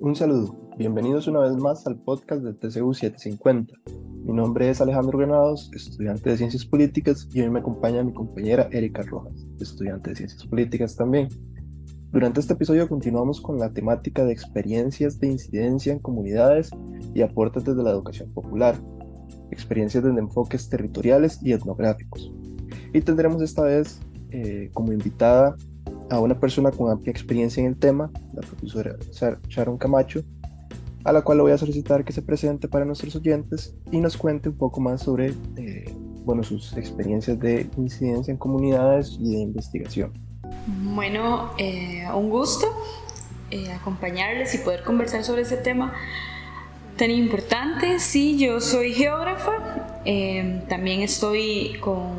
Un saludo, bienvenidos una vez más al podcast de TCU 750. Mi nombre es Alejandro Granados, estudiante de Ciencias Políticas, y hoy me acompaña mi compañera Erika Rojas, estudiante de Ciencias Políticas también. Durante este episodio continuamos con la temática de experiencias de incidencia en comunidades y aportes desde la educación popular, experiencias desde enfoques territoriales y etnográficos. Y tendremos esta vez eh, como invitada a una persona con amplia experiencia en el tema, la profesora Sharon Camacho, a la cual le voy a solicitar que se presente para nuestros oyentes y nos cuente un poco más sobre eh, bueno, sus experiencias de incidencia en comunidades y de investigación. Bueno, eh, un gusto eh, acompañarles y poder conversar sobre ese tema tan importante. Sí, yo soy geógrafa, también estoy con,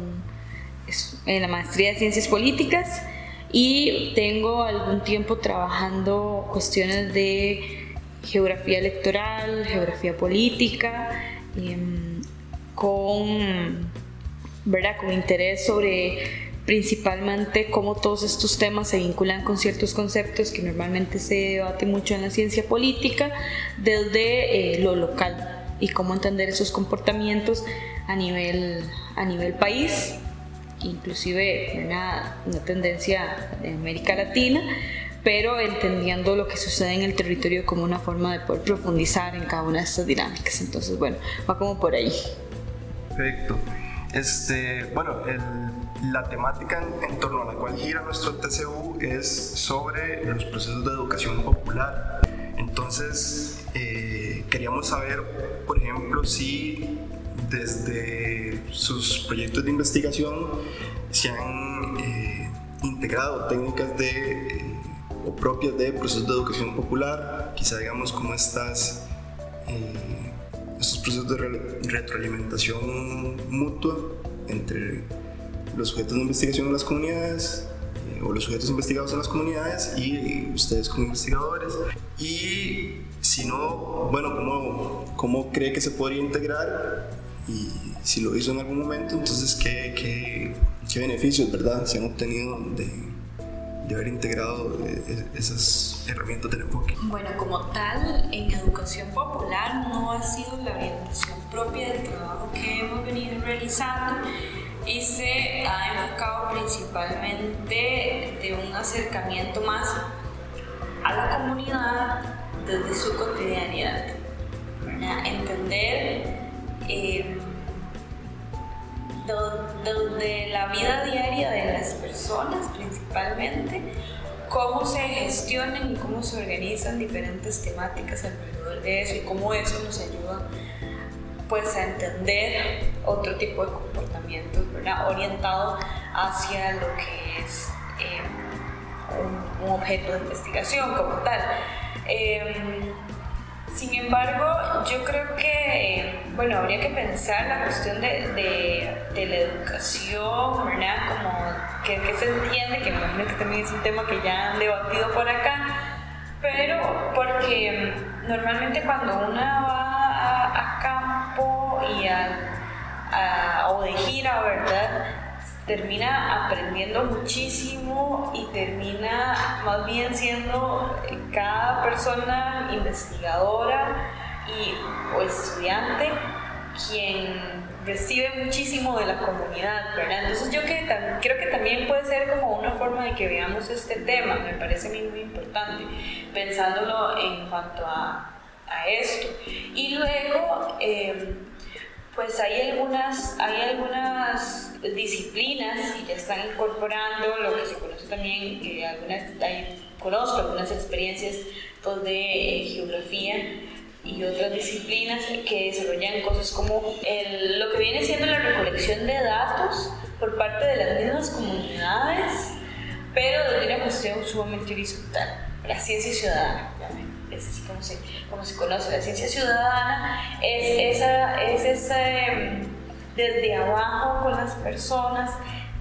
en la maestría de Ciencias Políticas y tengo algún tiempo trabajando cuestiones de geografía electoral, geografía política, em, con, ¿verdad? con interés sobre principalmente cómo todos estos temas se vinculan con ciertos conceptos que normalmente se debate mucho en la ciencia política desde eh, lo local y cómo entender esos comportamientos a nivel, a nivel país inclusive una, una tendencia de América Latina, pero entendiendo lo que sucede en el territorio como una forma de poder profundizar en cada una de estas dinámicas. Entonces, bueno, va como por ahí. Perfecto. Este, bueno, la temática en, torno a la cual gira nuestro TCU es sobre los procesos de educación popular. Entonces, eh, queríamos saber, por ejemplo, si desde sus proyectos de investigación se han eh, integrado técnicas de, eh, o propias de procesos de educación popular, quizá digamos como estas, eh, estos procesos de retroalimentación mutua entre los sujetos de investigación en las comunidades o los sujetos investigados en las comunidades y ustedes como investigadores. Y si no, bueno, ¿cómo, cómo cree que se podría integrar y si lo hizo en algún momento, entonces qué, qué, qué beneficios, ¿verdad?, se han obtenido de, de haber integrado eh, esas herramientas del enfoque. Bueno, como tal, en educación popular no ha sido la orientación propia del trabajo que hemos venido realizando y se ha enfocado principalmente de un acercamiento más a la comunidad desde su cotidianidad. Entender eh, donde la vida diaria de las personas principalmente, cómo se gestionan y cómo se organizan diferentes temáticas alrededor de eso y cómo eso nos ayuda pues a entender otro tipo de comportamientos, orientado hacia lo que es eh, un, objeto de investigación como tal. Eh, sin embargo, yo creo que, bueno, habría que pensar la cuestión de, de, la educación, ¿verdad? Como que, se entiende, que imagino que también es un tema que ya han debatido por acá, pero porque normalmente cuando uno va a, campo y a, a, o de gira, ¿verdad? Termina aprendiendo muchísimo y termina más bien siendo cada persona investigadora y, o estudiante quien recibe muchísimo de la comunidad. Entonces yo que, creo que también puede ser como una forma de que veamos este tema, me parece a mí muy importante, pensándolo en cuanto a, a esto. Y luego... Eh, pues hay algunas, hay algunas disciplinas que ya están incorporando lo que se conoce también, algunas, conozco algunas experiencias pues, de eh, geografía y otras disciplinas que desarrollan cosas como el, lo que viene siendo la recolección de datos por parte de las mismas comunidades, pero de una cuestión sumamente horizontal, la ciencia ciudadana es así como se, como se conoce la ciencia ciudadana, es, esa, es ese desde abajo con las personas,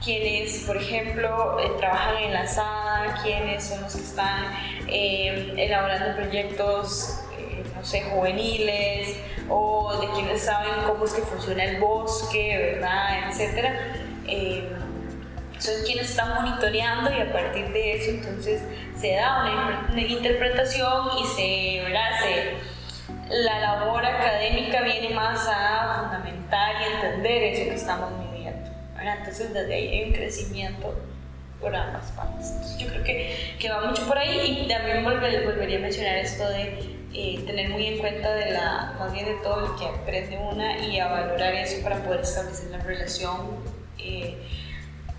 quienes, por ejemplo, eh, trabajan en la SADA, quienes son los que están eh, elaborando proyectos, eh, no sé, juveniles, o de quienes saben cómo es que funciona el bosque, ¿verdad?, etcétera son quienes están monitoreando y a partir de eso entonces se da una, interpretación y se la labor académica viene más a fundamentar y entender eso que estamos viviendo. Entonces desde ahí hay un crecimiento por ambas partes. Entonces, yo creo que, que, va mucho por ahí y también volvería a mencionar esto de eh, tener muy en cuenta de la, más bien de todo lo que aprende una y a valorar eso para poder establecer la relación, eh,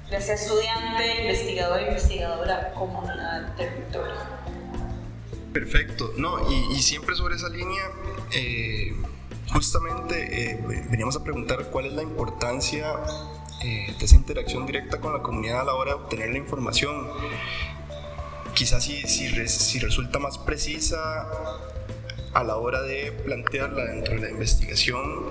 ya sea estudiante, investigador, investigadora, comunidad, territorio. Perfecto, no, y, siempre sobre esa línea, eh, justamente eh, veníamos a preguntar cuál es la importancia de esa interacción directa con la comunidad a la hora de obtener la información. Quizás si, si resulta más precisa a la hora de plantearla dentro de la investigación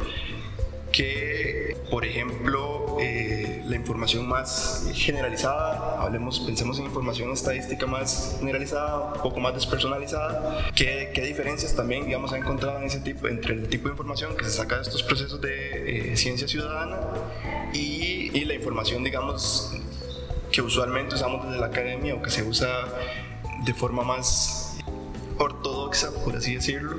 que, por ejemplo, eh, la información más generalizada, hablemos, pensemos en información estadística más generalizada, un poco más despersonalizada, ¿qué, qué diferencias también, digamos, ha encontrado en ese tipo, entre el tipo de información que se saca de estos procesos de eh, ciencia ciudadana y, y la información, digamos, que usualmente usamos desde la academia o que se usa de forma más ortodoxa, por así decirlo,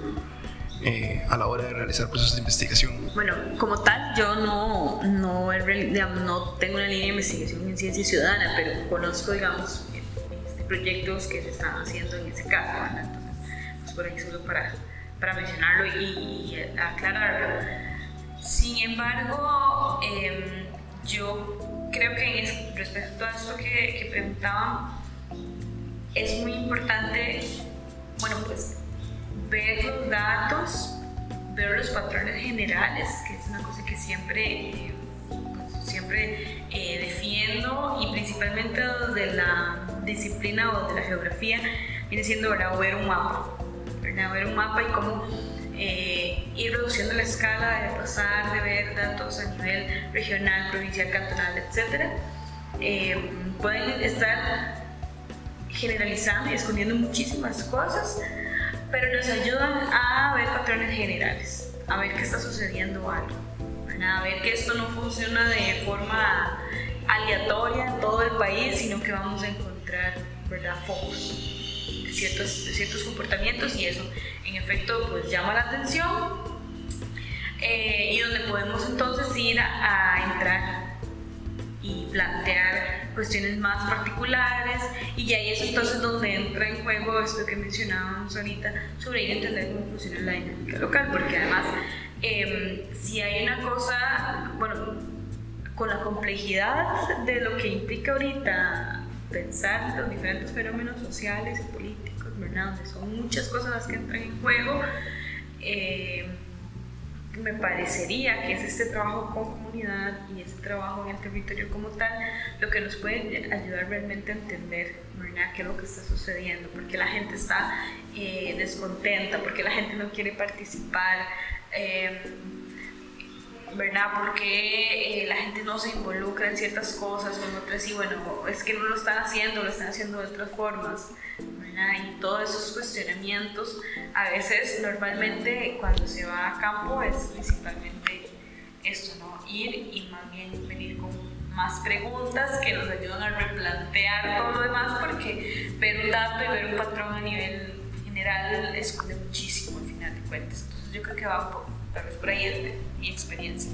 eh, a la hora de realizar procesos de investigación? Bueno, como tal, yo no, no, no tengo una línea de investigación en ciencia ciudadana, pero conozco, digamos, este, proyectos que se están haciendo en ese caso, Entonces, pues por ahí solo para, para mencionarlo y, aclararlo. Sin embargo, em, yo creo que respecto a esto que, que preguntaban, es muy importante bueno, pues ver los datos, ver los patrones generales, que es una cosa que siempre, eh, siempre eh, defiendo y principalmente desde la disciplina o de la geografía, viene siendo ver un mapa, ver un mapa y cómo eh, ir reduciendo la escala de pasar de ver datos a nivel regional, provincial, cantonal, etc. pueden estar generalizando y escondiendo muchísimas cosas, pero nos ayudan a ver patrones generales, a ver qué está sucediendo algo, a ver que esto no funciona de forma aleatoria en todo el país, sino que vamos a encontrar ¿verdad? focos de ciertos, ciertos comportamientos y eso en efecto pues llama la atención eh, y donde podemos entonces ir a entrar y plantear cuestiones más particulares y ahí es entonces donde entra en juego esto que mencionábamos ahorita sobre ir a entender cómo funciona la dinámica local, porque además em, si hay una cosa, bueno, con la complejidad de lo que implica ahorita pensar los diferentes fenómenos sociales y políticos, ¿verdad? Donde son muchas cosas las que entran en juego. Eh, me parecería que es este trabajo con comunidad y este trabajo en el territorio como tal lo que nos puede ayudar realmente a entender qué es lo que está sucediendo, por qué la gente está eh, descontenta, por qué la gente no quiere participar. Eh, ¿verdad? Porque eh, la gente no se involucra en ciertas cosas o en otras y bueno, es que no lo están haciendo, lo están haciendo de otras formas, ¿verdad? Y todos esos cuestionamientos, a veces normalmente cuando se va a campo es principalmente esto, ¿no? Ir y más bien venir con más preguntas que nos ayudan a replantear todo lo demás porque ver un dato y ver un patrón a nivel general esconde muchísimo al final de cuentas. Entonces yo creo que va un poco tal vez por ahí es mi experiencia.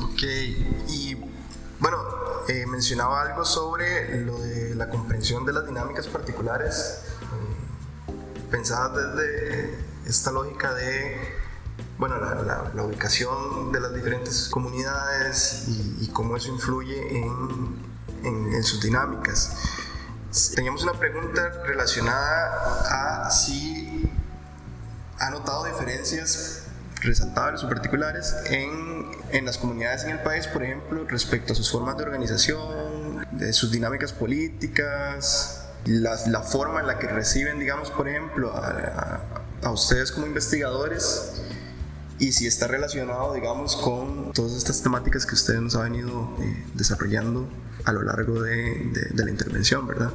Ok, y bueno, eh, mencionaba algo sobre lo de la comprensión de las dinámicas particulares, eh, pensadas desde esta lógica de bueno, la, la, ubicación de las diferentes comunidades y, cómo eso influye en, en, en, sus dinámicas. Teníamos una pregunta relacionada a si ha notado diferencias resaltables o particulares en, en, las comunidades en el país, por ejemplo, respecto a sus formas de organización, de sus dinámicas políticas, la, la forma en la que reciben, digamos, por ejemplo, a, ustedes como investigadores y si está relacionado, digamos, con todas estas temáticas que ustedes nos han venido eh, desarrollando a lo largo de, de, de la intervención, ¿verdad?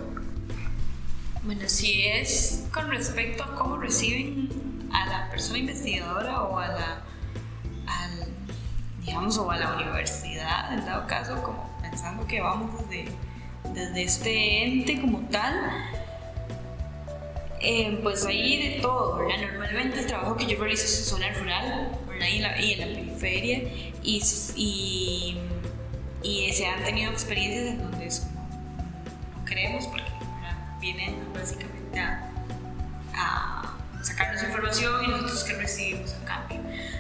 Bueno, si es con respecto a cómo reciben persona investigadora o a la, al, digamos, o a la universidad, en dado caso, como pensando que vamos desde, desde este ente como tal, Eh, pues ahí de todo, ¿verdad? Normalmente el trabajo que yo realizo es en zona rural, ¿verdad? Y, en la, y en la periferia, y, y, y, se han tenido experiencias en donde es como, no queremos porque vienen básicamente a, a sacarnos información y nosotros que recibimos a cambio,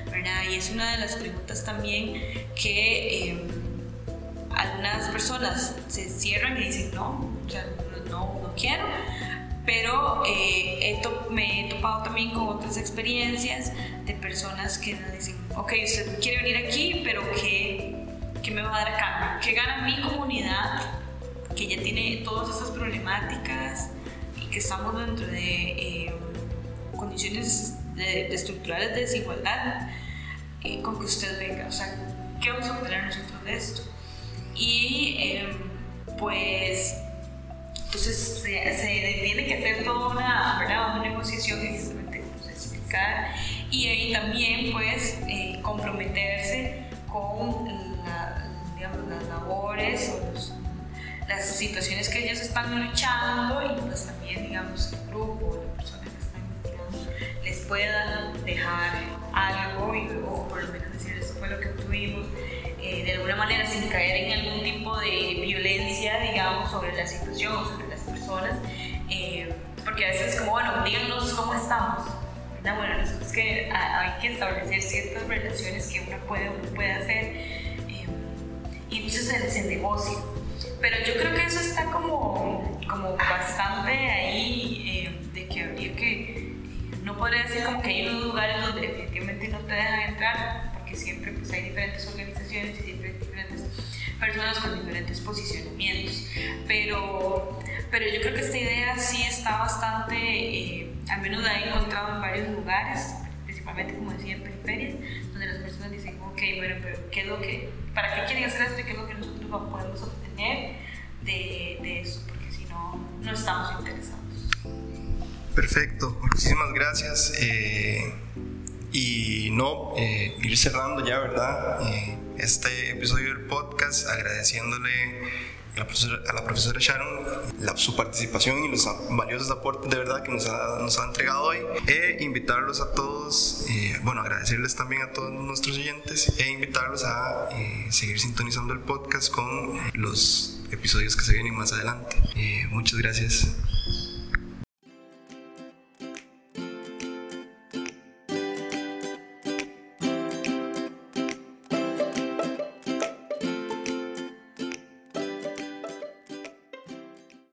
¿verdad? Y es una de las preguntas también que eh, algunas personas se cierran y dicen, no, o sea, no, no quiero, pero eh, me he topado también con otras experiencias de personas que nos dicen, ok, usted quiere venir aquí, pero ¿qué, qué me va a dar a cambio? ¿Qué gana mi comunidad que ya tiene todas estas problemáticas y que estamos dentro de eh, condiciones de, estructurales de desigualdad eh, con que usted venga? O sea, ¿qué vamos a obtener nosotros de esto? Y em, pues entonces se, tiene que hacer toda una, ¿verdad? una negociación exactamente pues, explicar y ahí también pues eh, comprometerse con las labores o las situaciones que ellos están luchando y pues también digamos el grupo, pueda dejar algo luego por lo menos decir esto fue lo que obtuvimos eh, de alguna manera sin caer en algún tipo de violencia digamos sobre la situación sobre personas, eh, porque a veces es como, bueno, díganos cómo estamos. Bueno, nosotros que hay que establecer ciertas relaciones que uno puede, uno puede hacer eh, y entonces se, se negocia. Pero yo creo que eso está como, como bastante ahí, podría decir como que hay unos lugares donde definitivamente no te dejan entrar, porque siempre pues, hay diferentes organizaciones y siempre hay diferentes personas con diferentes posicionamientos. Pero pero yo creo que esta idea sí está bastante, eh, al menos la he encontrado en varios lugares, principalmente como decía en periferias, donde las personas dicen, ok, bueno, pero ¿qué es lo que, ¿para qué quieren hacer esto y qué es lo que nosotros podemos obtener de, de eso? Porque si no, no estamos interesados. Perfecto, muchísimas gracias. Eh, y no, eh, ir cerrando ya, ¿verdad? Eh, este episodio del podcast, agradeciéndole a la profesora, Sharon su participación y los valiosos aportes de verdad que nos ha, nos ha entregado hoy. E invitarlos a todos, eh, bueno, agradecerles también a todos nuestros oyentes e invitarlos a seguir sintonizando el podcast con los episodios que se vienen más adelante. Muchas gracias.